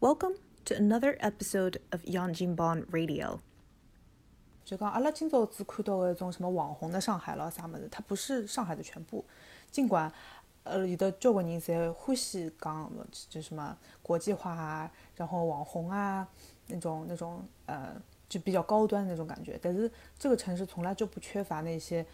Welcome to another episode of Yang Jinbon Radio。就讲阿拉今朝只看到的一种什么网红的上海咯啥么子，它不是上海的全部。尽管呃有的交关人侪欢喜讲就什么国际化啊，然后网红啊那种那种呃就比较高端的那种感觉，但是这个城市从来就不缺乏那些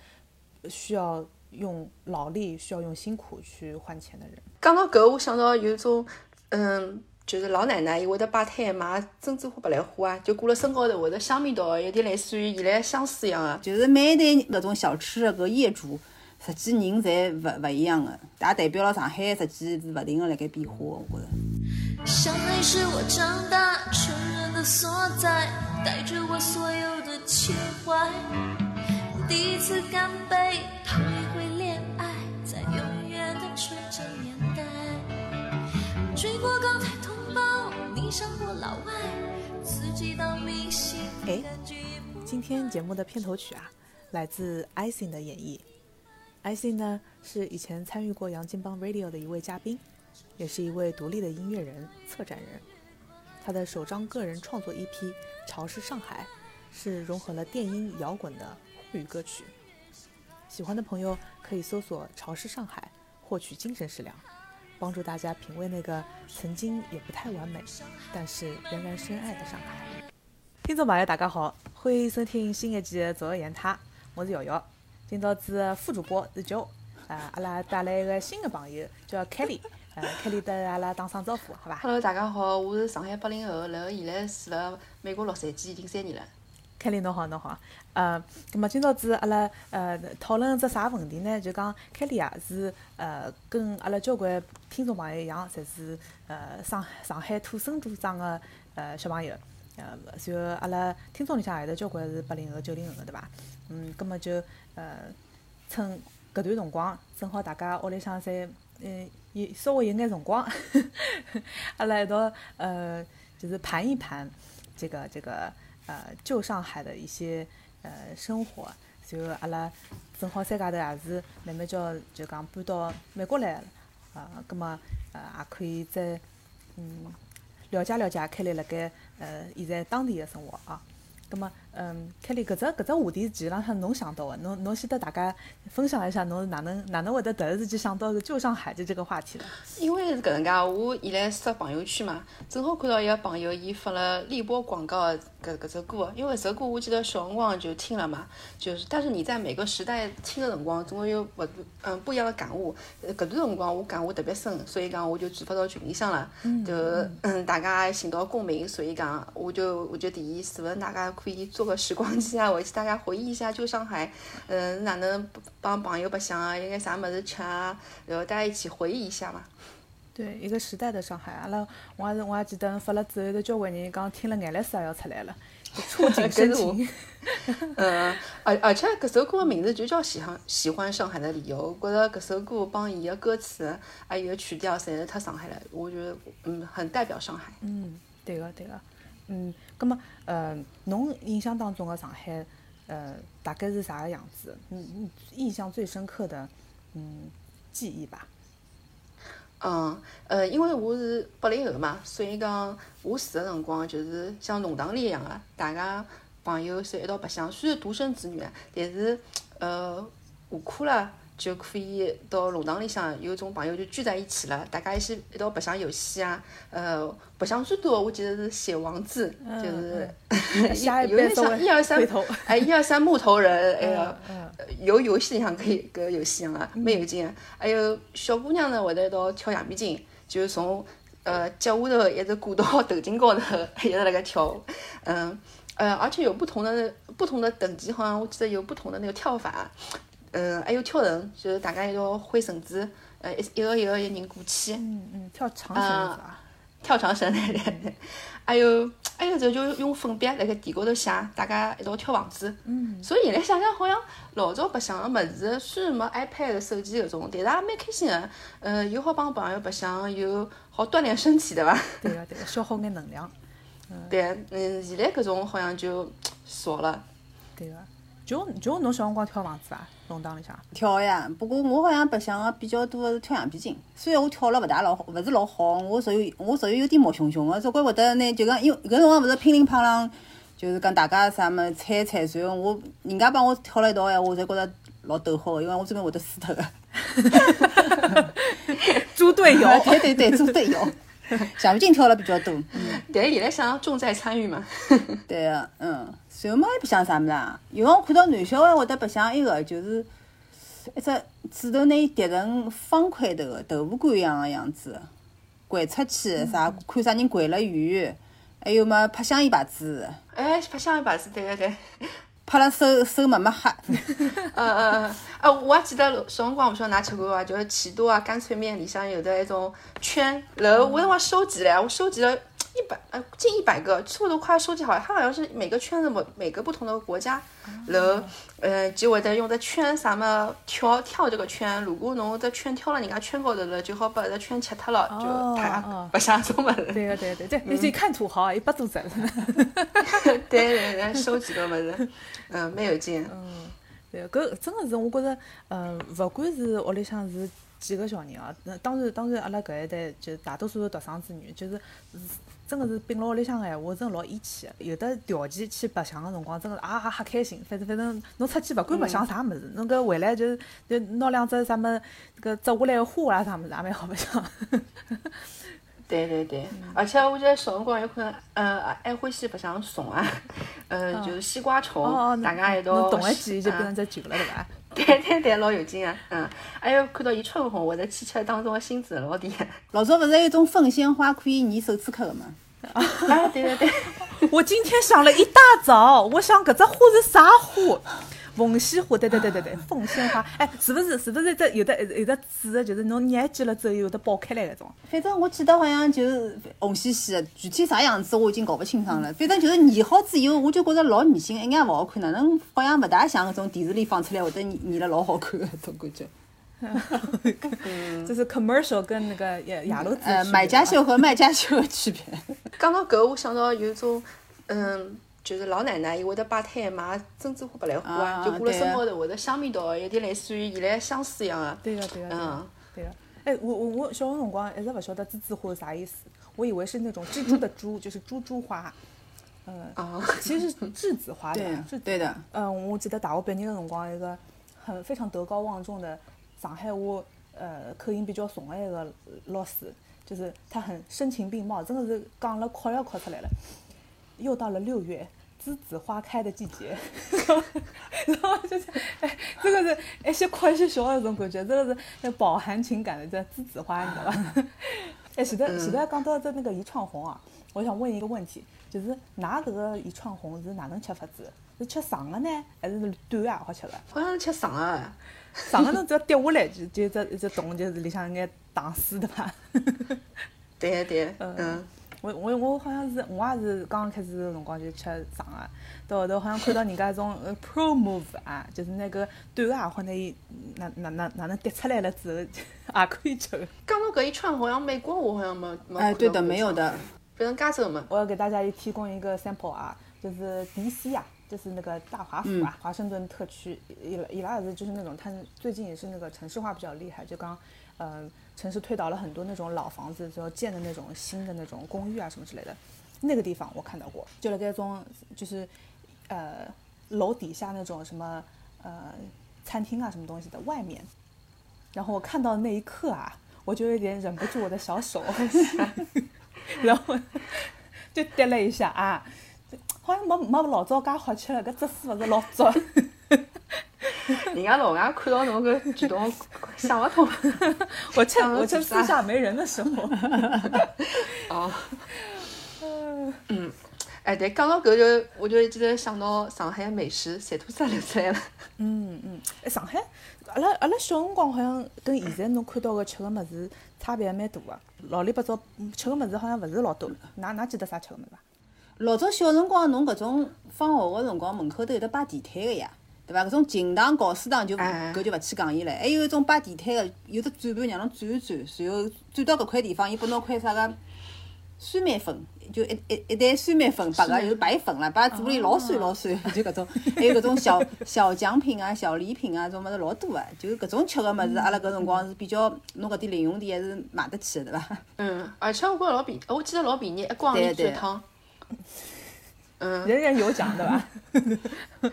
需要用劳力、需要用辛苦去换钱的人。讲到搿，我想到有一种，嗯，就是老奶奶伊会得摆摊卖珍珠花、白兰花啊，就挂辣身高头，会得香味道，有点类似于现在相思一样的。就是每一代搿种小吃的搿业主，实际人侪勿勿一样的，也代表了上海实际是勿停的辣盖变化，我觉着。上海是我长大成人的所在，带着我所有的情怀。第一次干杯，头一回恋爱，在永远的纯真年代。追过港台哎今天节目的片头曲啊，来自 Icing 的演绎。Icing 呢是以前参与过杨金帮 Radio 的一位嘉宾，也是一位独立的音乐人、策展人。他的首张个人创作 EP《潮是上海》是融合了电音、摇滚的沪语歌曲。喜欢的朋友可以搜索“潮湿上海”，获取精神食粮，帮助大家品味那个曾经也不太完美，但是仍然深爱的上海。听众朋友，大家好，欢迎收听新一期的《左右言他》，我是瑶瑶。今朝子副主播是 Joe，啊，阿拉带来一个新的朋友叫 Kelly，呃，Kelly 跟阿拉打声招呼，好吧 Hello，大家好，我是上海八零后，然后现在住辣美国洛杉矶已经三年了。凯莉侬好，侬好。呃，咁么今朝子阿拉呃讨论只啥问题呢？就讲凯莉啊是呃跟阿拉交关听众朋友一样，侪是呃上上海土生土长的呃小朋友。呃，然后阿拉听众里向也有交关是八零后、九零后的，对伐？嗯，葛么就呃趁搿段辰光，正好大家屋里向侪嗯有稍微有眼辰光，阿拉一道呃就是盘一盘这个这个呃旧上海的一些呃生活，然后阿拉正好三家头也是慢慢叫就讲搬到美国来了，啊，葛么呃也可以再嗯了解了解开来辣盖呃现在当地的生活啊。葛么，嗯，开丽搿只搿只话题其实浪向侬想到的，侬侬先得大家分享一下，侬是哪能哪能会得突然之间想到个旧上海的这个话题的？因为是搿能介，我现在刷朋友圈嘛，正好看到一个朋友伊发了立波广告的搿搿只歌，因为搿首歌我记得小辰光就听了嘛，就是但是你在每个时代听的辰光，总会有勿嗯不一样的感悟。呃搿段辰光我感悟特别深，所以讲我就转发到群里向了，就嗯大家寻到共鸣，所以讲我就我就提议是勿是大家可以做个时光机啊，回去大家回忆一下旧上海，嗯哪能帮朋友白相啊，有眼啥么子吃啊，然后大家一起回忆一下嘛。对，一个时代的上海，阿拉我还是我还记得发了之后，有交关人讲听了眼泪水也要出来了，就触景 生情。嗯，而而且搿首歌的名字就叫喜欢喜欢上海的理由，我觉得搿首歌帮伊的歌词还有曲调侪是太上海了，我觉得嗯很代表上海。嗯，对个对个，嗯，葛么呃，侬印象当中的上海，呃，大概是啥个样子？嗯，印象最深刻的嗯记忆吧。嗯，呃，因为我是八零后嘛，所以讲我住的辰光就是像弄堂里一样的，大家朋友侪一道白相。虽然独生子女，但是呃下课了就可以到弄堂里向，有种朋友就聚在一起了，大家一起一道白相游戏啊。呃，白相最多的我记得是写王字，就是 有点像一二三哎，一二三木头人，哎呀。嗯有游戏里向可以搿个游戏啊，蛮有劲的。还有小姑娘呢，会得一道跳橡皮筋，就是从呃脚下头一直挂到头颈高头，一直辣盖跳。嗯呃，而且有不同的不同的等级，好像我记得有不同的那个跳法。嗯，还有跳绳，就是大家一道挥绳子，呃，一一个一个一个人过去。嗯嗯，跳长绳子啊。跳长绳，对对对，还有还有就就用粉笔辣盖地高头写，大家一道跳房子。嗯，所以现在想想，好像老早白相个么子，虽然没 iPad、手机搿种，但是也蛮开心个。呃，又好帮朋友白相，又好锻炼身体，对伐？对个对个，消耗眼能量。对，嗯，现在搿种好像就 少了。对个，就就侬小辰光跳房子啊？弄堂里向？跳呀，不过我好像白相个比较多的是跳橡皮筋。虽然我跳了勿大老好，勿是老好，我属于我属于有点毛熊熊个，总归会得呢就讲，因为搿辰光勿是乒铃乓啷，就是讲大家啥么猜猜，然后我人家帮我跳了一道闲话，我才觉着老逗好个，因为我准备会得输脱个。猪队友。对对对，猪队友。橡皮筋跳了比较多，但是现在想重在参与嘛。对个，嗯，然后嘛还白相啥物事啊？有辰光看到男小孩会得白相一个，就是一只纸头拿伊叠成方块头个豆腐干一样个样子，掼出去啥看啥人掼了远，还有嘛拍香烟牌子，哎，拍香烟牌子，对个对。拍了手手麻麻黑。嗯嗯嗯，啊，我还记得小辰光，勿晓得㑚吃过伐？就是奇多啊干脆面里向有的一种圈，然后我那辰光收集了，我收集了一百呃近一百个，差不多快要收集好了。它好像是每个圈子某每个不同的国家，然后呃就会得用的圈啥么跳跳这个圈，如果侬这圈跳了人家圈高头了，就好把这圈吃脱了，就太 不像种么子。对个对对对，你自己看土豪一百多只。对对对，收集个么子，嗯，蛮有劲。嗯，对，搿真个是我觉着，嗯，勿管是屋里向是几个小人啊，那当然当然阿拉搿一代就大多数是独生子女，就是真个是并辣屋里向个闲话，真个老义气个。有的条件去白相个辰光，真个啊哈开心。反正反正侬出去勿管白相啥物事，侬搿回来就是就拿两只啥么搿摘下来个花啦啥物事也蛮好白相。对对对，而且我觉得小辰光有可能，呃，还欢喜白相虫啊，呃，就是西瓜虫，大家一道，侬动一记就变成只球了，对伐？对对对，老有劲啊，嗯，还有看到伊春红，或者去吃当中的心子老甜。老早勿是有一种凤仙花可以粘手指壳的吗？啊，对对对，我今天想了一大早，我想搿只花是啥花？凤仙花，对对对对对，凤仙花，哎，是不是是不是这有的有的籽的，就是侬捏紧了之后有的爆开来那种？反正我记得好像就是红兮兮的，具体啥样子我已经搞不清爽了。反正就是捏好之后，我就觉着老恶心，一眼勿好看，哪能好像勿大像搿种电视里放出来会得捏了老好看的种感觉。这是 commercial 跟那个雅雅乐呃买家秀和卖家秀的区别。讲到搿，我想到有种嗯。就是老奶奶，伊会得摆摊卖珍珠花、白兰花啊，就挂辣身高头，会得香味道，有点类似于现在香水一样的。对个，对个，嗯，对个。哎，我我我小个辰光一直勿晓得栀子花是啥意思，我以为是那种蜘蛛的蛛，就是猪猪花。嗯，其实是栀子花的，是对的。嗯，我记得大学毕业的辰光，一个很非常德高望重的上海话，呃，口音比较重的一个老师，就是他很声情并茂，真的是讲了哭要哭出来了。又到了六月，栀子花开的季节，然后就是，哎，这个是一些哭一些笑那种感觉，这个是那饱含情感的这栀子花，你知道吧？哎，现在现在讲到这那个一串红啊，我想问一个问题，就是拿这个一串红是哪能吃法子？是吃长的呢，还是短啊？好吃的？好像是吃长的，长的侬只要跌下来就就这一只洞就是里向眼糖水的吧？对对，嗯。我我我好像是我也是刚刚开始的辰光就吃长的，到后头好像看到人家种呃 pro move 啊，就是那个短的好拿伊哪哪哪哪能跌出来了之后也可以吃。讲到搿一串好像美国我好像没没哎，对的，没有的，反正加州嘛。我要给大家也提供一个 sample 啊，就是 DC 啊，就是那个大华府啊，华盛顿特区，伊伊拉也是就是那种，他最近也是那个城市化比较厉害，就刚嗯。城市推倒了很多那种老房子，之后建的那种新的那种公寓啊什么之类的，那个地方我看到过，就那个种就是呃楼底下那种什么呃餐厅啊什么东西的外面，然后我看到那一刻啊，我就有点忍不住我的小手，然后就跌了一下啊，好像没没老早介好吃了，搿姿势勿是老早。人家老外看到侬搿举动想不通，我趁 我趁私下没人的时候。哦，嗯，哎，对，讲到搿就我就记得想到上海美食，馋吐司流出来了。嗯嗯，哎，上海，阿拉阿拉小辰光好像跟现在侬看到个吃个物事差别还蛮大个，老里八早吃个物事好像勿是老多。㑚㑚记得啥吃个物事伐？老早小辰光侬搿种放学个辰光门口头有得摆地摊个呀。对伐？搿种琴堂、教书堂就搿就勿去讲伊了。还有一种摆地摊个，有只转盘让侬转一转，然后转到搿块地方，伊拨侬块啥个酸梅粉，就一一一袋酸梅粉，白个就是白粉了，把嘴巴里老酸老酸，就搿种，还有搿种小小奖品啊、小礼品啊，种物事老多个，就是搿种吃个物事，阿拉搿辰光是比较，侬搿点零用钿还是买得起个，对伐？嗯，而且我觉着老便，我记得老便宜，一光钿对对一趟。嗯，人人有奖，对伐？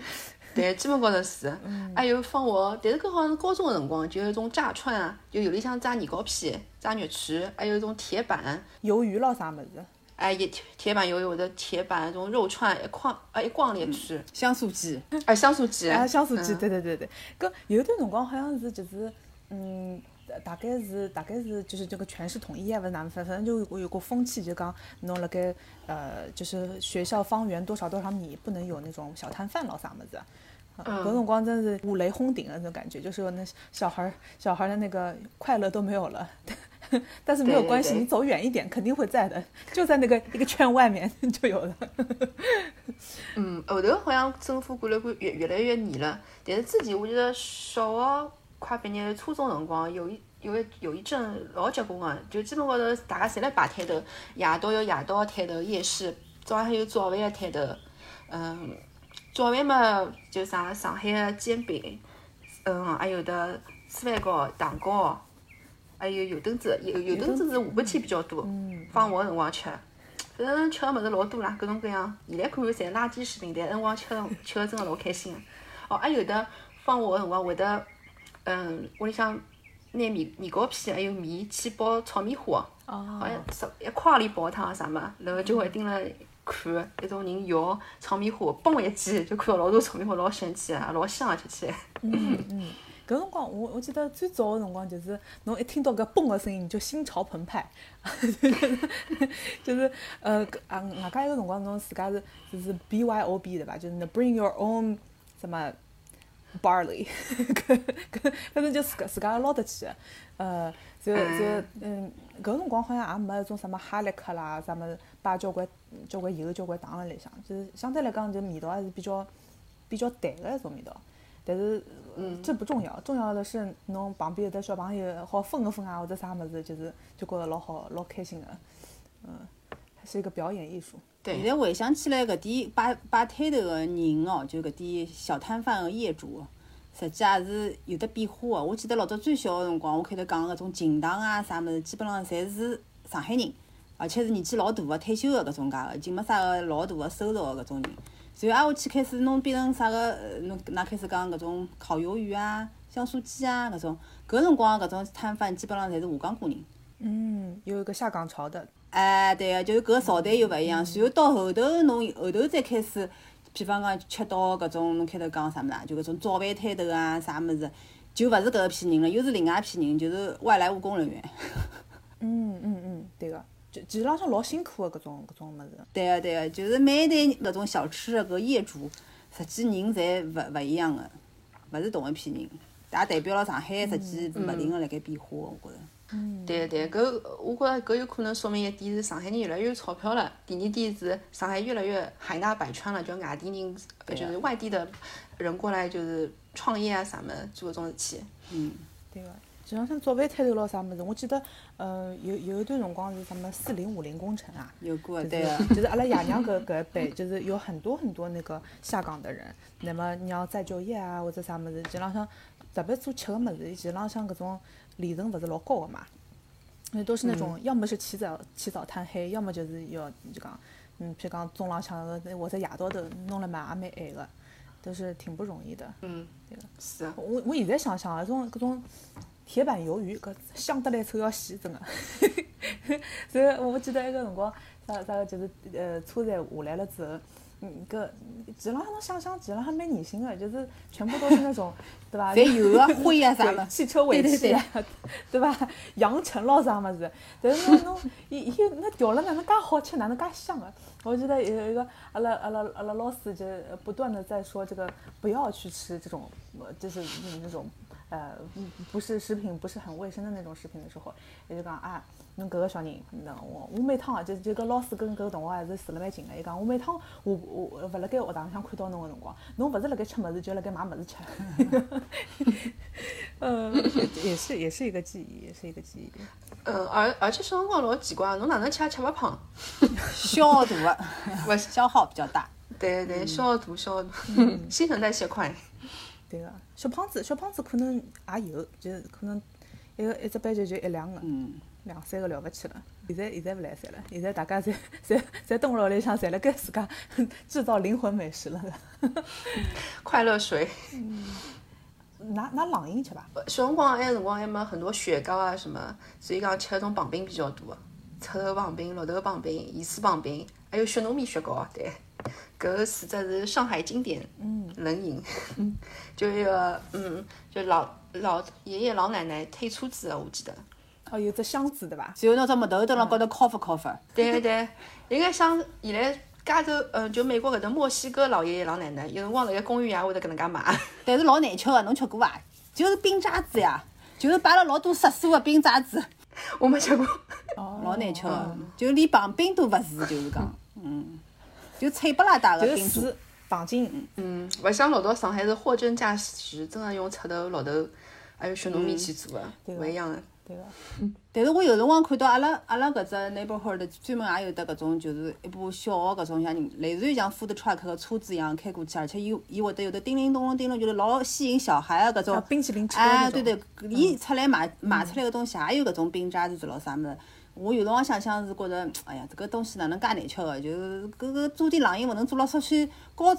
对，基本高头是。还有放学，但是搿好像是高中个辰光，就有一种炸串啊，就有里向炸年糕片、炸肉串，还有一种铁板，鱿鱼咯啥物事？哎，一铁铁板鱿鱼或者铁板那种肉串，一筐啊一光钿吃。香酥鸡，哎，香酥鸡，哎，香酥鸡，嗯对对对对。搿有一段辰光好像是就是，嗯，大概是大概是就是这个全市统一啊，不是哪能，反反正就有有个风气，就讲侬辣盖呃，就是学校方圆多少多少米不能有那种小摊贩咯啥物事。呃嗯搿辰光真是五雷轰顶的那种感觉，就是说那小孩儿小孩儿的那个快乐都没有了。但是没有对对关系，对你走远一点肯定会在的，就在那个一个圈外面就有了。嗯，后头好像政府管了管越越来越严了，但是之前我记得小学快毕业，初中辰光有一有一有一阵老结棍个，就基本高头大家侪来摆摊头，夜到有夜到个摊头，夜市早浪向有早饭个摊头，嗯，早饭嘛就啥上海个煎饼，嗯，还有的粢饭糕、糖糕，还有油墩子，油油墩子是下半天比较多，放学个辰光吃。反正吃个物事老多啦，各种各样。现在看侪垃圾食品，但辰光吃个吃个真个老开心个。哦，还有的放学个辰光会得，嗯，屋里向拿面面糕片还有米去包炒米花，哦。好像十一块里包一趟啥么，然后就会盯了看一种人摇炒米花，嘣一记就看到老多炒米花，老神奇啊，老香啊吃起来。嗯嗯。搿辰光我我记得最早个辰光就是侬一听到搿嘣个声音，你就心潮澎湃，就是呃搿啊外加一个辰光侬自家是就是 B Y O B 对伐？就是那 bring your own 什么 barley，搿搿反正就自家自家捞得起。个，呃，就就嗯。搿辰光好像也没一种什么哈利克啦，啥物事摆交关交关油交关糖辣里向，就是相对来讲就味道还是比较比较淡个一种味道。但是，嗯，这不重要，重要的是侬旁边有的小朋友好分个分啊，或者啥物事，就是就觉着老好，老开心个，嗯，还是一个表演艺术。对现在回想起来，搿点摆摆摊头个人哦，就搿点小摊贩个业主，实际也是有得变化个。我记得老早最小个辰光，我开头讲个搿种琴堂啊啥物事，基本上侪是上海人，而且是年纪老大个退休个搿种介个，已经没啥个老大个收入个搿种人。随后挨下去开始弄变成啥个，呃侬㑚开始讲搿种烤鱿鱼啊、香酥鸡啊搿种，搿辰光搿种摊贩基本上侪是下岗工人。嗯，有一个下岗潮的，哎，对个，就是搿个朝代又勿一样。然后到后头，侬后头再开始，比方讲吃到搿种，侬开头讲啥物事啊？就搿种早饭摊头啊，啥物事，就勿是搿一批人了，又是另外一批人，就是外来务工人员。嗯嗯嗯，对个，就其实浪向老辛苦个搿种搿种物事。对个对个，就是每一代搿种小吃个搿业主，实际人侪勿勿一样个，勿是同一批人，也代表了上海实际勿停个辣盖变化个，我觉着。对对，搿我觉着搿有可能说明一点是上海人越来越有钞票了。第二点是上海越来越海纳百川了，就外地人，呃就是外地的人过来就是创业啊啥么做搿种事体。嗯对个，就像像早饭摊头咯啥物事，我记得，呃，有有一段辰光是什么四零五零工程啊，有过个，对个。就是阿拉爷娘搿搿一辈，就是有很多很多那个下岗的人，那么你要再就业啊或者啥物事，其实浪向特别做吃个物事，其实浪向搿种利润勿是老高个嘛，因为都是那种要么是起早起早贪黑，要么就是要就讲，嗯，譬如讲中浪向个或者夜到头弄了嘛也蛮晚个，都是挺不容易的。嗯，是啊。我我现在想想啊，搿种搿种铁板鱿鱼，搿香得来臭要死，真个。所以我记得埃个辰光，啥啥个就是呃车站下来了之后，嗯，搿其实浪向侬想想，其实浪向蛮恶心的，就是全部都是那种，对伐？侪油啊灰啊啥对么，汽车尾气啊，对伐？扬尘 咯啥物事，但是侬侬伊伊那调了哪能介好吃，哪能介香啊？我记得有一个阿拉阿拉阿拉老师就不断的在说这个不要去吃这种，呃就是那种呃嗯不是食品不是很卫生的那种食品的时候，伊就讲啊，侬搿个小人，那我我每趟啊就就搿老师跟搿个同学还是住了蛮近个，伊讲我每趟我我勿辣盖学堂里向看到侬个辰光，侬勿是辣盖吃物事，就辣盖买物事吃。嗯 也是也是一个记忆，也是一个记忆。嗯，而而且小辰光老奇怪，侬哪能吃也吃勿胖。消毒的，勿消耗比较大。对对，消耗大消毒，新陈代谢快。对个，小胖子小胖子可能也有，就是可能一个一只班级就一两个，嗯，两三个了勿起了。现在现在勿来三了，现在大家侪侪侪蹲辣屋里向，侪辣盖自家 制造灵魂美食了。快乐水。拿拿冷饮吃伐？小辰光埃个辰光还没很多雪糕啊什么，所以讲吃那种棒冰比较多，赤头棒冰、绿豆棒冰、盐水棒冰，还有雪糯米雪糕啊。对，搿四只是上海经典冷饮，就一个嗯，就老老爷爷老奶奶推车子的，我记得。哦，有只箱子对伐？然后拿只木头蹲辣高头敲发敲发。对对对，应该像现在加州，嗯，就美国搿搭墨西哥老爷爷老奶奶，有辰光辣盖公园也会得搿能介买。但是老难吃个，侬吃过伐？就是冰渣子呀，就是摆了老多色素个冰渣子，我没吃过。哦老难吃个，就连棒冰都勿是，就是讲，嗯，就脆不拉哒个就是冰渣。水放进，嗯，勿像老早上海是货真价实，真的用赤豆、绿豆还有雪糯米去做的，对勿一样的。对个。但是我有辰光看到阿拉阿拉搿只 neighborhood 专门也有得搿种，就是一部小个搿种像类似于像 food truck 个车子一样开过去，而且伊伊会得有的叮铃咚咚叮铃，就是老吸引小孩个搿种啊冰淇淋车哎，那种对对，伊出来卖卖出来个东西也有搿种冰渣子咯啥物事。我有辰光想想是觉着，哎呀，这个东西哪能介难吃个？就是搿个做点冷饮勿能做了稍许高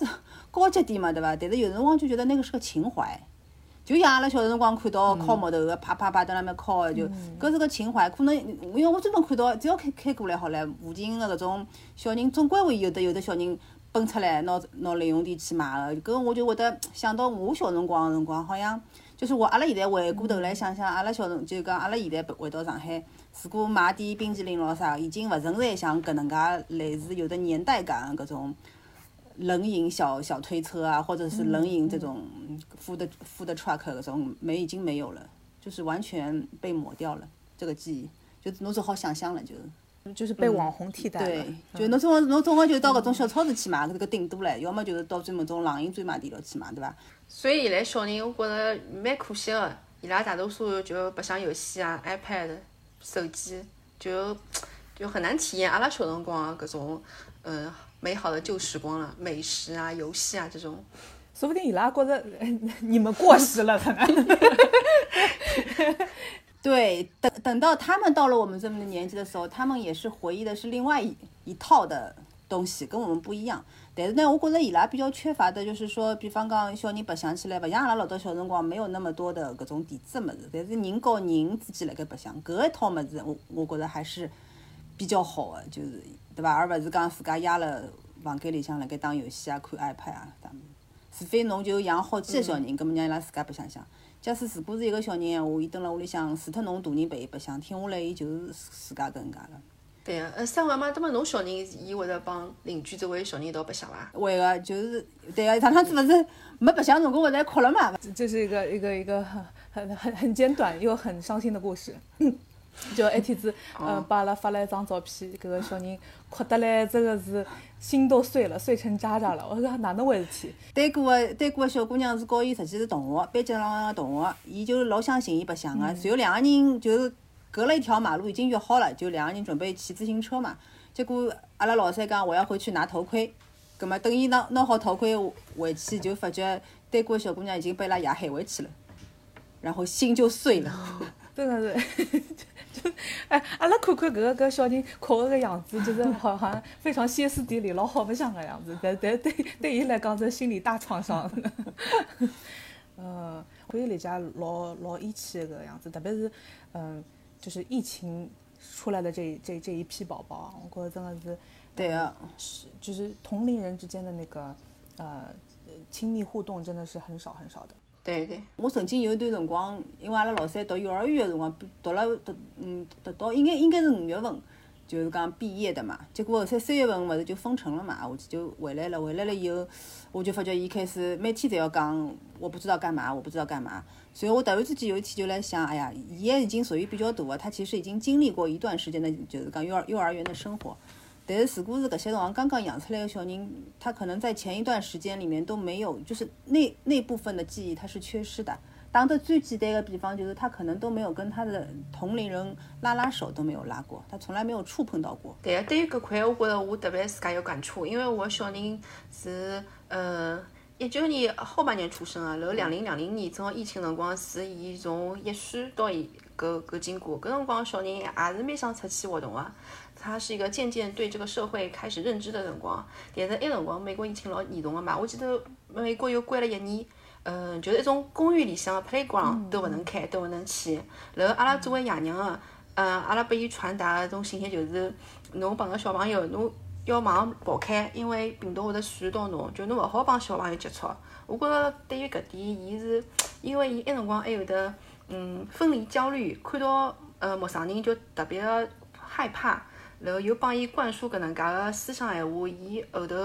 高级点嘛，对伐？但是有辰光就觉得那个是个情怀。就像阿拉小辰光看到敲木头个，啪啪啪在那边敲个，就搿是个情怀。可能因为我专门看到，只要开开过来好唻，附近个搿种小人总归会有的有的小人奔出来拿拿零用钿去买个。搿我就会得想到我小辰光个辰光，好像就是我阿拉现在回过头来想想，阿拉小辰就讲阿拉现在回到上海，如果买点冰淇淋咯啥，已经勿存在像搿能介类似有的年代感搿种。冷饮小小推车啊，或者是冷饮这种 food food truck 搿种没已经没有了，就是完全被抹掉了这个记忆，就侬只好想象了，就是就是被网红替代了。对，就侬总归侬总归就到搿种小超市去买搿个顶多唻，要么就是到专门种冷饮专卖店里去买，对伐？所以现在小人，我觉着蛮可惜个，伊拉大多数就白相游戏啊、iPad、手机，就就很难体验阿拉小辰光啊搿种嗯美好的旧时光了，美食啊、游戏啊这种。说不定伊拉觉着 你们过时了，可能。对，等等到他们到了我们这么的年纪的时候，他们也是回忆的是另外一一套的东西，跟我们不一样。但是呢，我觉着伊拉比较缺乏的就是说，比方讲小人白相起来，勿像阿拉老早小辰光没有那么多的搿种电子物事，但是人和人之间辣盖白相，搿一套物事，我我觉着还是比较好的，就是对伐？而勿是讲自家压了房间里向辣盖打游戏啊、看 iPad 啊啥物事。除非侬就养好几个小人，葛末让伊拉自家白相相。假使如果是一个小人闲话，伊蹲辣屋里向，除脱侬大人陪伊白相，听下来伊就是自家搿能介了。对个，呃，三位妈，那么侬小人，伊会得帮邻居周围小人一道白相伐？会个，就是对个，上趟子勿是没白相辰光，勿是还哭了嘛？这是一个一个一个很很很很简短又很伤心的故事。就一天子，呃，把阿拉发了一张照片，搿个小人哭得来，真个是心都碎了，碎成渣渣了。我说哪能回事体？对过个对过个小姑娘是和伊实际是同学，班级上个同学，伊就老想寻伊白相个。然后两个人就是隔了一条马路，已经约好了，就两个人准备骑自行车嘛。结果阿拉老三讲我要回去拿头盔，葛末等伊拿拿好头盔回去，就发觉对过个小姑娘已经被伊拉爷喊回去了，然后心就碎了。真的是，就哎，阿拉看看搿个搿小人哭个个样子，就是好像非常歇斯底里、老好白相个样子，但但对对伊来讲，是心理大创伤。嗯，可以理解老老义气搿个样子，特别是嗯，就是疫情出来的这这这一批宝宝啊，我觉得真的是对啊，是就是同龄人之间的那个呃亲密互动真的是很少很少的。对对，我曾经有一段辰光，因为阿拉老三读幼儿园的辰光，读了读嗯读到应该应该是五月份，就是讲毕业的嘛。结果后三三月份勿是就封城了嘛，我就回来了。回来了以后，我就发觉伊开始每天侪要讲，我不知道干嘛，我不知道干嘛。所以我突然之间有一天就来想，哎呀，伊也已经属于比较大个，他其实已经经历过一段时间的，就是讲幼儿幼儿园的生活。但是如果是搿些辰光刚刚养出来的小人，他可能在前一段时间里面都没有，就是那那部分的记忆他是缺失的。打的最简单的比方就是他可能都没有跟他的同龄人拉拉手，都没有拉过，他从来没有触碰到过。对啊，对于搿块，我觉着我特别自家有感触，因为我小人是呃一九年后半年出生的，然后两零两零年正好疫情辰光是伊从一岁到伊搿搿经过，搿辰光小人也是蛮想出去活动个。他是一个渐渐对这个社会开始认知的辰光，但是埃辰光美国疫情老严重个嘛，我记得美国又关了一年，嗯，就是一种公园里向的 playground 都勿能开，都勿能去。然后阿拉作为爷娘个，嗯，阿拉拨伊传达个种信息就是，侬帮个小朋友，侬要马上跑开，因为病毒会得传染到侬，就侬勿好帮小朋友接触。我觉着对于搿点，伊是因为伊埃辰光还有得，嗯，分离焦虑，看到呃陌生人就特别害怕。然后又帮伊灌输搿能介个思想闲话，伊后头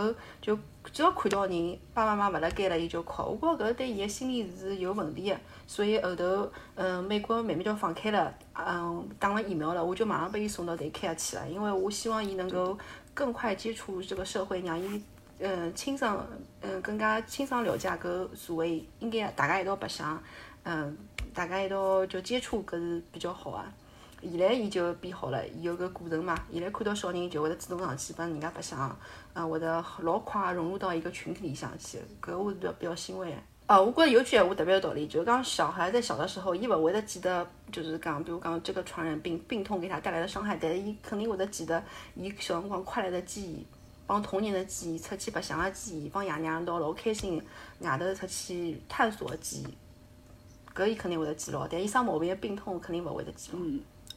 就只要看到人爸爸妈妈勿辣盖了，伊就哭。我觉着搿对伊个心理是有问题个，所以后头嗯，美国慢慢就放开了，嗯，打了疫苗了，我就马上拨伊送到 dake 去了，因为我希望伊能够更快接触这个社会，让伊嗯，亲上嗯，更加亲上了解搿社会，应该大家一道白相，嗯，大家一道就接触搿是比较好啊。现在伊就变好了，伊有个过程嘛。现在看到小人就会得主动上去帮人家白相，嗯，会得老快融入到一个群体里向去，搿我是比较比较欣慰。哦，我觉着有句闲话特别有道理，就是讲小孩在小的时候，伊勿会得记得，就是讲，比如讲这个传染病病痛给他带来的伤害，但是伊肯定会得记得伊小辰光快乐的记忆，帮童年的记忆，出去白相的记忆，帮爷娘一道老开心外头出去探索的记忆，搿伊肯定会得记牢，但伊生毛病病痛肯定勿会得记牢。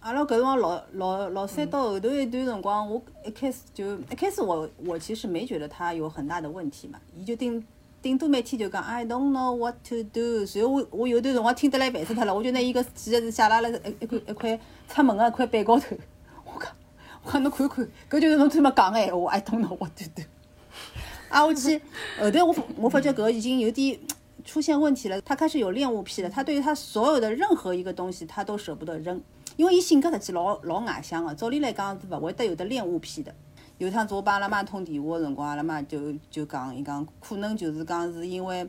阿拉搿辰光老老老三到后头一段辰光，我一开始就一开始我我其实没觉得他有很大的问题嘛，伊就顶顶多每天就讲 I don't know what to do，随后我我有段辰光听得来烦死脱了，我就拿伊搿几个字写辣辣一一块一块出门个一块板高头，我讲我讲侬看看，搿就是侬专门讲个闲话，I don't know what to do。啊，我去后头我我发觉搿已经有点出现问题了，他开始有恋物癖了，他对于他所有的任何一个东西，他都舍不得扔。因为伊性格实际老老外向个，照理来讲是勿会得有得恋物癖的。有趟子我帮阿拉妈通电话个辰光，阿拉妈就就讲，伊讲可能就是讲是因为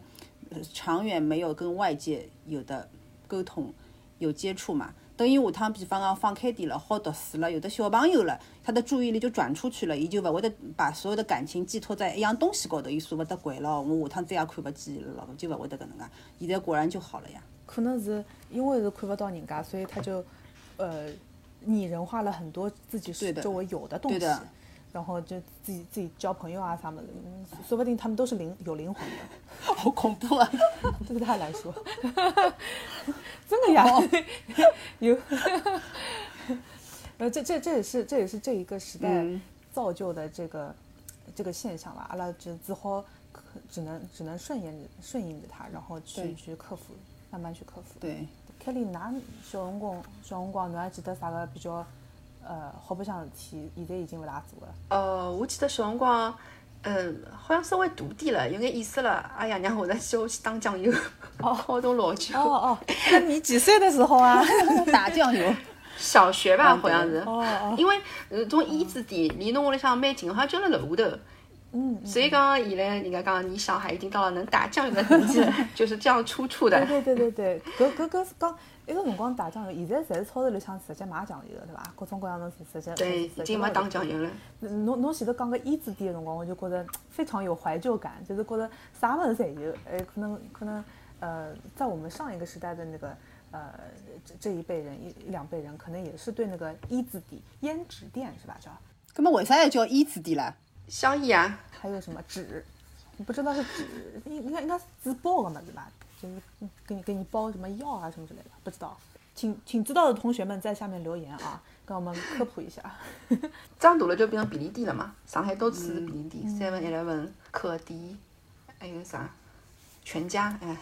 长远没有跟外界有的沟通、有接触嘛。等于下趟比方讲放开点了，好读书了，有的小朋友了，他的注意力就转出去了，伊就勿会得把所有的感情寄托在一样东西高头，伊舍勿得掼了，我下趟再也看勿见伊了，就勿会得搿能介。现在果然就好了呀。可能是因为是看勿到人家，所以他就。呃，拟人化了很多自己周围有的东西，然后就自己自己交朋友啊什么的，说不定他们都是灵有灵魂的，好恐怖啊！对他来说，真的呀，有，呃，这这这也是这也是这一个时代造就的这个这个现象吧。阿拉只只好只能只能顺应顺应着它，然后去去克服，慢慢去克服。对。凯莉，㑚小辰光，小辰光侬还记得啥个比较呃好白相事体？现在已经勿大做了。呃，我记得小辰光，嗯，好像稍微大点了，有眼意思了。阿爷娘会得叫我去打酱油，哦，好多老酒。哦哦，那你几岁的时候啊？打酱油？小学吧，好像是。哦哦。因为呃，种烟子店离侬屋里向蛮近，好像就辣楼下头。嗯，所以讲现在人家讲你小孩已经到了能打酱油的年纪了，就是这样出处的。对对对对对，搿搿搿是讲一个辰光打酱油，现在侪是超市里向直接买酱油的，对伐？各种各样的直接。对，已经没打酱油了。侬侬前头讲个胭脂店的辰光，我就觉得非常有怀旧感，就是觉得啥物事侪有。哎，可能可能呃，在我们上一个时代的那个呃这这一辈人一一两辈人，可能也是对那个胭脂店、胭脂店是吧？叫。那么为啥要叫胭脂店啦？香烟啊，还有什么纸？你不知道是纸，应应该应该是纸包的嘛，对吧？就是给你给你包什么药啊什么之类的，不知道，请请知道的同学们在下面留言啊，跟我们科普一下。长大了就变成便利店了嘛，上海到处是便利店，Seven Eleven、可迪，还有啥？全家，哎。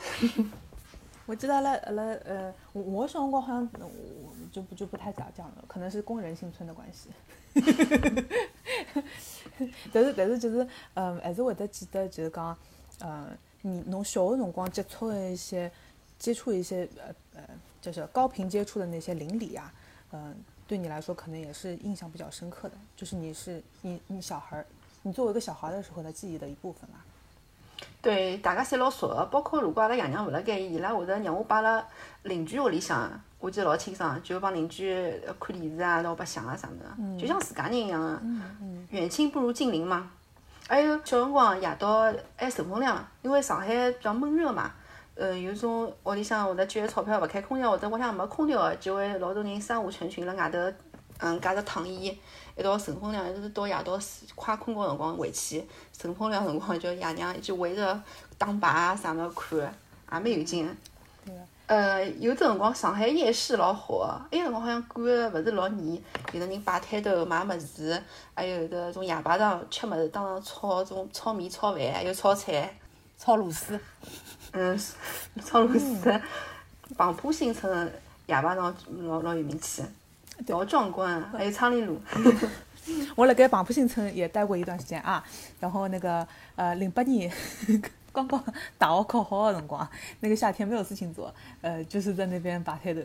我记得阿拉阿拉呃，我我小辰光好像我就不就不太讲讲了，可能是工人新村的关系。但是但是就是嗯，还是会得记得就是讲，呃，你侬小的辰光接触的一些接触一些呃呃，就是高频接触的那些邻里啊，嗯、对你来说可能也是印象比较深刻的，就是你是你你小孩儿，你作为一个小孩的时候的记忆的一部分嘛。对，大家侪老熟个，包括如果阿拉爷娘勿辣盖，伊拉会得让我摆辣邻居屋里向，我记得老清爽，就帮邻居呃看电视啊、闹白相啊啥物事，就像自家人一样个。远亲不如近邻嘛。还有小辰光夜到还受风凉，因为上海比较闷热嘛。呃，有种屋里向会得节约钞票勿开空调，或者屋里向没空调个，就会老多人三五成群辣外头，嗯，架着躺椅，一道乘风凉，一直到夜到四快困觉辰光回去。乘风凉辰光，就爷娘一直围着打牌啊啥么看，也蛮有劲个。呃，有的辰光上海夜市老火个，埃个辰光好像管个勿是老严，有的人摆摊头卖物事，还有的从夜排档吃物事，当场炒种炒面、炒饭，还有炒菜，炒螺丝，嗯，炒螺丝。黄浦新村夜排档老老有名气，老壮观，还有昌黎路。我辣盖黄浦新村也待过一段时间啊，然后那个呃零八年 刚刚大学考好的辰光，那个夏天没有事情做，呃就是在那边摆摊头。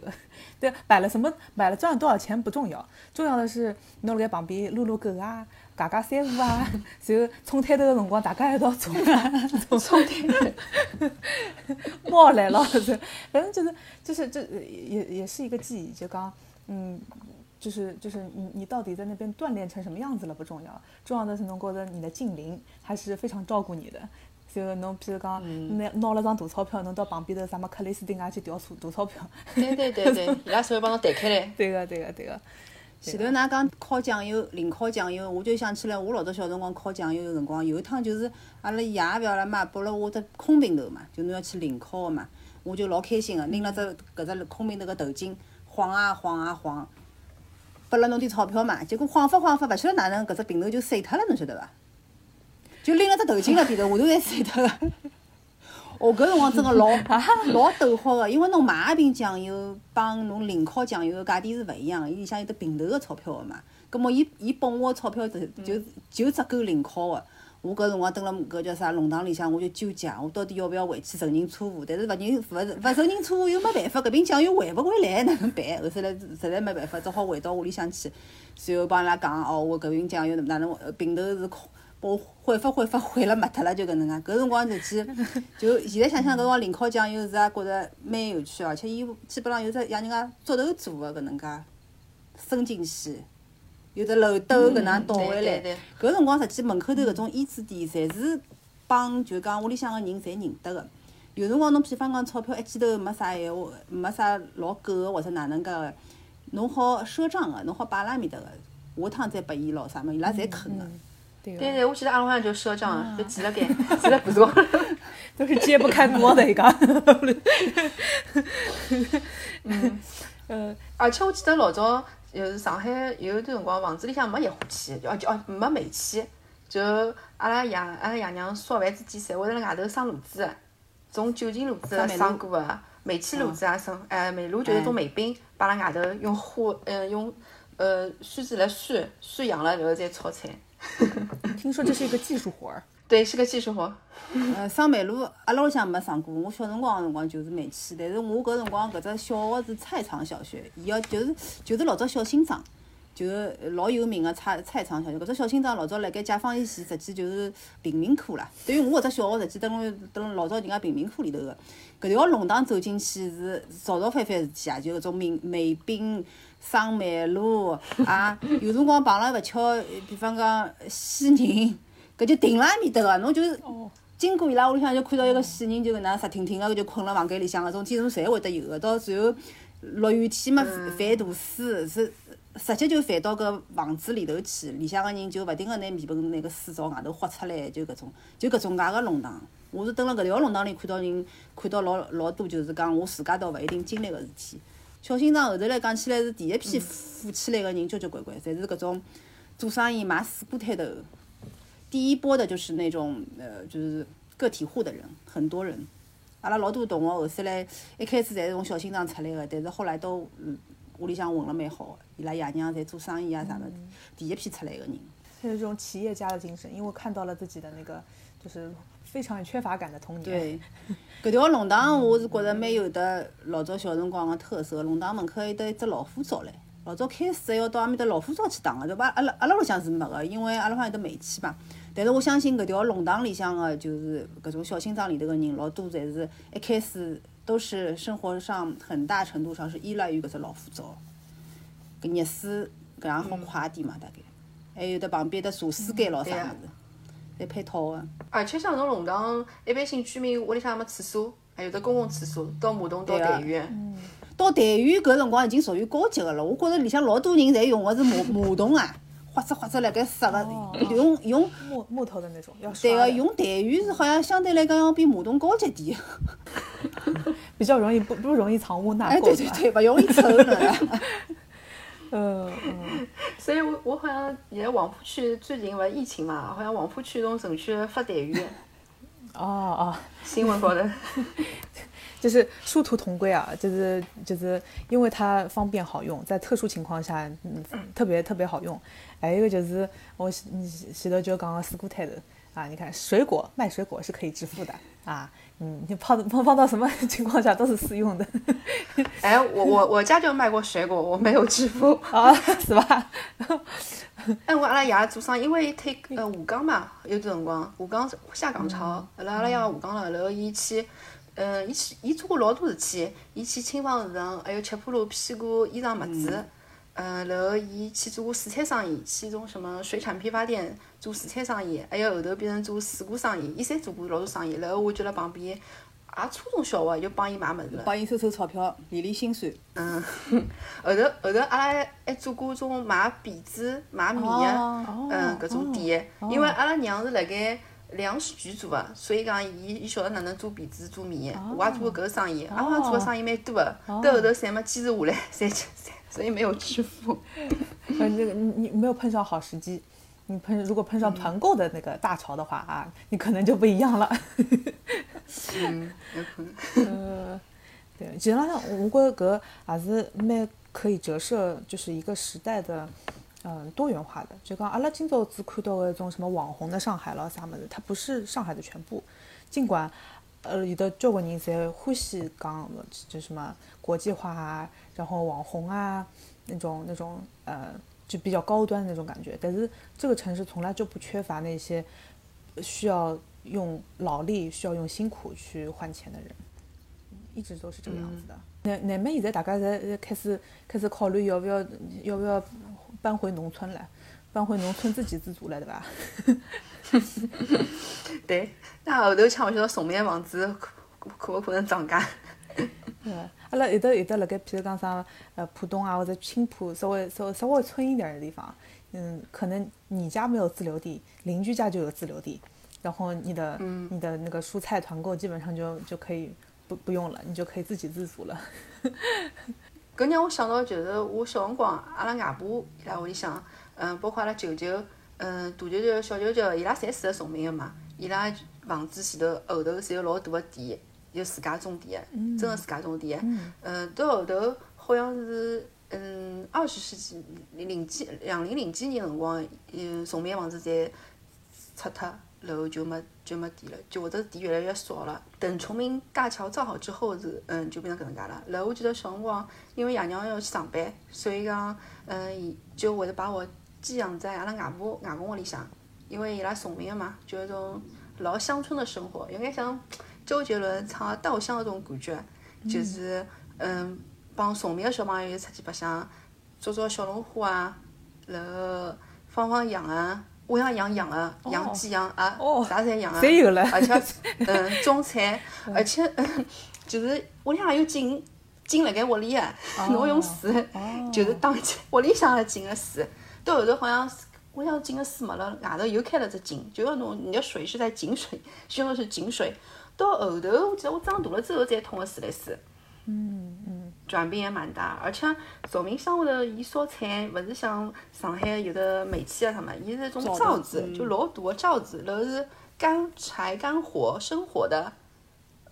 对，摆了什么摆了赚了多少钱不重要，重要的是侬辣盖旁边撸撸狗啊，嘎嘎三胡啊，然后冲摊头的辰光大家一道冲啊，冲冲摊头。猫来了，是反正就是就是这也也是一个记忆，就讲嗯。就是就是你你到底在那边锻炼成什么样子了不重要，重要的是侬觉得你的近邻还是非常照顾你的。就侬譬如讲，拿拿了张大钞票，侬到旁边头啥么克里斯汀啊去调大钞票。对对对对，伊拉手会帮侬弹开来。对个对个对个。前头㑚讲烤酱油，零烤酱油，我就想起来，我老早小辰光烤酱油个辰光，有一趟就是阿拉爷勿要来嘛，拨了我只空瓶头嘛，就侬要去零烤个嘛，我就老开心个，拎了只搿只空瓶头个头巾，晃啊晃啊晃。拨了侬点钞票嘛，结果晃发晃发，勿晓得哪能搿只瓶头就碎脱了，侬晓得伐？就拎了只头巾辣边头，下头侪碎脱了。哦，搿辰光真个老 老逗好个，因为侬买一瓶酱油帮侬零烤酱油个价钿是勿一样，伊里向有得瓶头个钞票个嘛。葛末伊伊拨我个钞票就就就只够零烤个。我搿辰光蹲辣搿叫啥弄堂里向，我就纠结，我到底要勿要回去承认错误？但是勿认勿勿承认错误又没办法，搿瓶酱油回勿回来，哪能办？后头来实在没办法，只好回到屋里向去，随后帮伊拉讲，哦，我搿瓶酱油哪能瓶头是拨我挥发挥发挥了没脱了，就搿能介。搿辰光实际就现在想想搿辰光零烤酱油是也觉着蛮有趣，而且伊基本上有只像人家竹头做个搿能介，伸进去。有的漏斗搿能倒回来，搿辰光实际门口头搿种烟纸店，侪是帮就讲屋里向个人侪认得个。有辰光侬比方讲钞票一记头没啥闲话，没啥老够个或者哪能介个，侬好赊账个，侬好摆辣埃面搭个，下趟再拨伊咾啥么，伊拉侪肯个。对对，我记得阿拉屋里向就赊账，就记辣盖，记辣簿上，都是揭不开锅的一个。嗯，呃，而且我记得老早。就是上海有一段辰光房子里向没液化气，哦就哦没煤气，就阿拉爷阿拉爷娘烧饭之前，侪会辣外头生炉子，种酒精炉子生过个，煤气炉子也生，哎煤炉就是种煤饼，摆辣外头用火，嗯用呃锡纸来拴，拴痒了然后再炒菜。听说这是一个技术活儿。对，是个技术活。呃，生煤炉，阿拉屋里向没生过。我小辰光个辰光就是煤气，但是我搿辰光搿只小学是菜场小学，伊要就是就是老早小新庄，就是老有名个菜菜场小学。搿只小新庄老早辣盖解放以前，实际就是贫民窟啦。对于我搿只小学，实际等于等老早人家贫民窟里头个。搿条弄堂走进去是潮潮翻翻事体啊，就搿种煤煤饼、生煤炉啊，有辰光碰了勿巧，比方讲死人。搿就停辣埃面搭个，侬就是经过伊拉屋里向就看到一个死人，就搿能直挺挺个，就困辣房间里向个，种天数侪会得有个。到最后落雨天嘛，泛大水，是直接就泛到搿房子里头去，里向个人就勿停个拿面盆拿个水朝外头豁出来，就搿种，就搿种介个弄堂。我是蹲辣搿条弄堂里看到人，看到老老多，就是讲我自家倒勿一定经历个事体。小新庄后头来讲起来是第一批富起来个人，交交关关，侪是搿种做生意卖水果摊头。第一波的就是那种呃，就是个体户的人，很多人，阿拉老多同学后首来一开始侪是从小心脏出来个，但是后来都嗯屋里向混了蛮好个，伊拉爷娘侪做生意啊啥物事，第一批出来个人。还有这种企业家的精神，因为看到了自己的那个就是非常缺乏感的童年。对，搿条弄堂 我是觉着蛮有得老早小辰光个特色。弄堂门口还有得一只老虎灶唻，老早开始还要到埃面搭老虎灶去打个，对伐？阿拉阿拉屋里向是没个，因为阿拉方有得煤气嘛。但是我相信搿条弄堂里向个，就是搿种小心脏里头个人，老多侪是一开始都是生活上很大程度上是依赖于搿只老虎灶，搿热水搿样好快点嘛，大概。还有得旁边的茶水间咯啥物事，侪配套个。而且像侬弄堂，一般性居民屋里向没厕所，还有得公共厕所，到马桶到对啊台院。到台院搿辰光已经属于高级个了，我觉着里向老多人侪用个是马马桶啊，或者或者辣盖刷个，用用木木头的那种，要对个用台院是好像相对来讲要比马桶高级点。比较容易不不容易藏污纳哎，垢，是吧？对对对，勿容易 臭呢。嗯嗯，所以我我好像现在黄浦区最近勿是疫情嘛，好像黄浦区种城区发痰盂，哦哦，新闻高头。就是殊途同归啊，就是就是因为它方便好用，在特殊情况下，嗯，特别特别好用。还有一个就是我前前头就讲个水果摊头啊，你看水果卖水果是可以支付的啊，嗯，你泡泡放到什么 情况下都是适用的哎，我我我家就卖过水果，我没有支付。啊，是吧？哎，我阿拉爷做生意，因为伊推呃下岗嘛，有段辰光下岗下岗潮，阿拉阿拉爷下岗了，然后伊去，嗯，伊去伊做过老多事体，伊去清纺市场，还有七浦路批过衣裳袜子，嗯，然后伊去做过水产生意，去种什么水产批发店做水产生意，还有后头变成做水果生意，伊侪做过老多生意，然后我就辣旁边，也初中小学就帮伊买物事了。帮伊收收钞票，理理心酸。嗯，后头后头阿拉还做过种买被子、买米个，哦嗯，搿种店。因为阿拉娘是辣盖粮食局做个，所以讲伊伊晓得哪能做被子、做米。我也做过搿个生意，阿拉做个生意蛮多个，到后头侪没坚持下来，侪侪所以没有致富。呃，那个你你没有碰上好时机，你碰如果碰上团购的那个大潮的话啊，你可能就不一样了。嗯，有可能。呃，对，其实我觉着搿也是蛮可以折射，就是一个时代的，嗯，多元化的。就讲阿拉今朝只看到的一种什么网红的上海咯啥么子，它不是上海的全部。尽管，呃，有的交关人侪欢喜讲就什么国际化啊，然后网红啊，那种那种呃，就比较高端的那种感觉。但是这个城市从来就不缺乏那些需要用劳力、需要用辛苦去换钱的人。一直都是这个样子的。乃乃末现在大家侪侪开始开始考虑要不要要不要搬回农村了，搬回农村自给自足了，对吧？对，那后头抢勿晓得崇明房子可可不可能涨价？对，阿拉有的有的辣盖，譬如讲啥呃浦东啊或者青浦稍微稍微稍微村一点的地方，嗯，可能你家没有自留地，邻居家就有自留地，然后你的、你的那个蔬菜团购基本上就就可以不不用了，你就可以自给自足了。搿让我想到就是我小辰光，阿拉外婆伊拉屋里向，嗯，包括阿拉舅舅，嗯，大舅舅、小舅舅，伊拉侪住辣崇明个嘛。伊拉房子前头后头侪有老大个地，有自家种地个，真个自家种地个。嗯，到后头好像是嗯二十世纪零几两零零几年辰光，嗯，崇明个房子侪拆脱，然后就没就没电了，就或者是地越来越少了。等崇明大桥造好之后是，嗯，就变成搿能介了。然后我记得小辰光，因为爷娘要去上班，所以讲，嗯，伊就会得把我寄养在阿拉外婆外公屋里向，因为伊拉崇明个嘛，就一种老乡村的生活，有眼像周杰伦唱的《稻香》那种感觉，就是嗯，帮崇明个小朋友出去白相，捉捉小龙虾啊，然后放放羊啊。屋里向养羊啊，养鸡养啊，哦。啥侪养啊，侪有了？而且 嗯种菜，而且嗯就是屋里向也有井，井辣盖屋里啊，侬用水就是当屋里向的井个水，到后头好像是屋里向井个水没了，外头又开了只井，就要侬你的水是在井水，用的是井水。到后头我记得我长大了之后再通的自来水。嗯嗯，转变也蛮大，而且崇明乡下头伊烧菜勿是像上海有的煤气啊什么，伊是一种灶灶子子，就老大个灶子，然后是干柴干火生火的，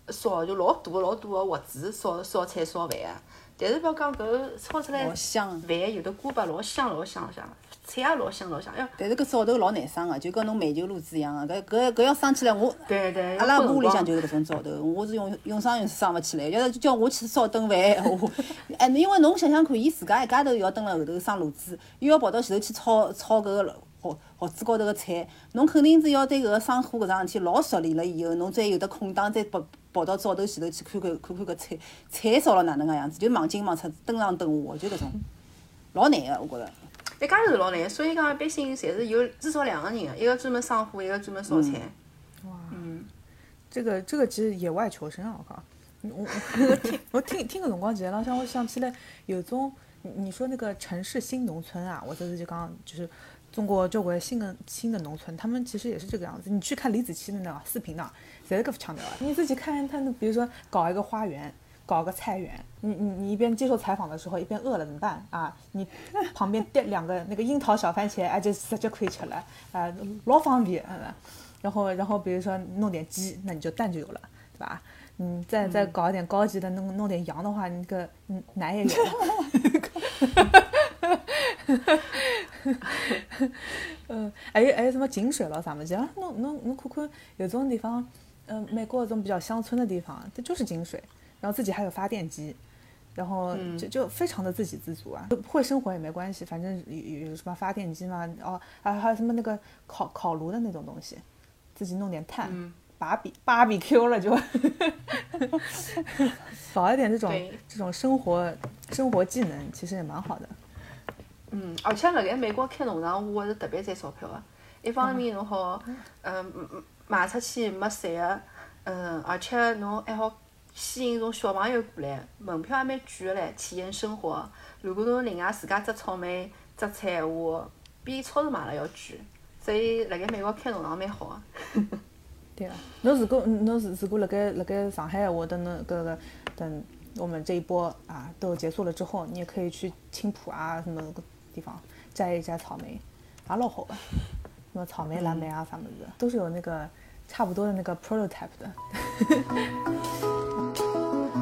烧就老大老大个锅子烧烧菜烧饭啊。但是不要讲搿个炒出来老香。饭有的锅巴老香老香香，菜也老香老香。哎，但是搿灶头老难生个，就跟侬煤球炉子一样个，搿搿搿要生起来我。对对，阿拉屋里向就是搿种灶头，我是用用生用死生勿起来。要是叫我去烧顿饭 闲话，哎，因为侬想想看，伊自家一家头要蹲辣后头生炉子，又要跑到前头去炒炒搿个盒盒子高头个菜，侬肯定是要对搿个生火搿桩事体老熟练了以后，侬再有得空档再跑跑到灶头前头去看看看看搿菜菜烧了哪能介样子，就忙进忙出，登上登下，就搿种老难个，我觉着。一家头是老难，所以讲一般性侪是有至少两个人个，一个专门生火，一个专门烧菜。哇，嗯这个这个其实野外求生啊，我靠！我我我听我听听个辰光，其实浪向我想起来有种你你说那个城市新农村啊，我这次就刚就是中国交关新的新的农村，他们其实也是这个样子。你去看李子柒的那个视频呢，侪是搿副腔调啊。你自己看他那，比如说搞一个花园。搞个菜园，你你你一边接受采访的时候，一边饿了怎么办啊？你 旁边垫两个那个樱桃小番茄，哎，就直接可以吃了，啊，老方便，嗯。然后，然后比如说弄点鸡，那你就蛋就有了，对吧？嗯，再再搞一点高级的，弄弄点羊的话，那个嗯奶也有了。嗯，还有还有什么井水了啥么子啊？侬侬侬看看，有种地方，嗯，美国这种比较乡村的地方，它就是井水，然后自己还有发电机，然后就就非常的自给自足啊，不会生活也没关系，反正有有有什么发电机嘛，哦，还还有什么那个烤烤炉的那种东西，自己弄点炭，芭比芭比 Q 了就，少一点这种这种生活生活技能，其实也蛮好的。嗯，而且辣盖美国开农场，我是特别赚钞票个。一方面侬好，嗯，嗯卖出去没税个，嗯，而且侬还好吸引种小朋友过来，门票还蛮贵个唻，体验生活。如果侬另外自家摘草莓、摘菜闲话，比超市买了要贵。所以辣盖美国开农场蛮好个。对啊，侬如果侬如如果辣盖辣盖上海闲话，等侬搿个等我们这一波啊都结束了之后，你也可以去青浦啊什么个地方摘一摘草莓，也老好个。什么草莓、蓝莓啊啥么子，都是有那个差不多的那个 prototype 的。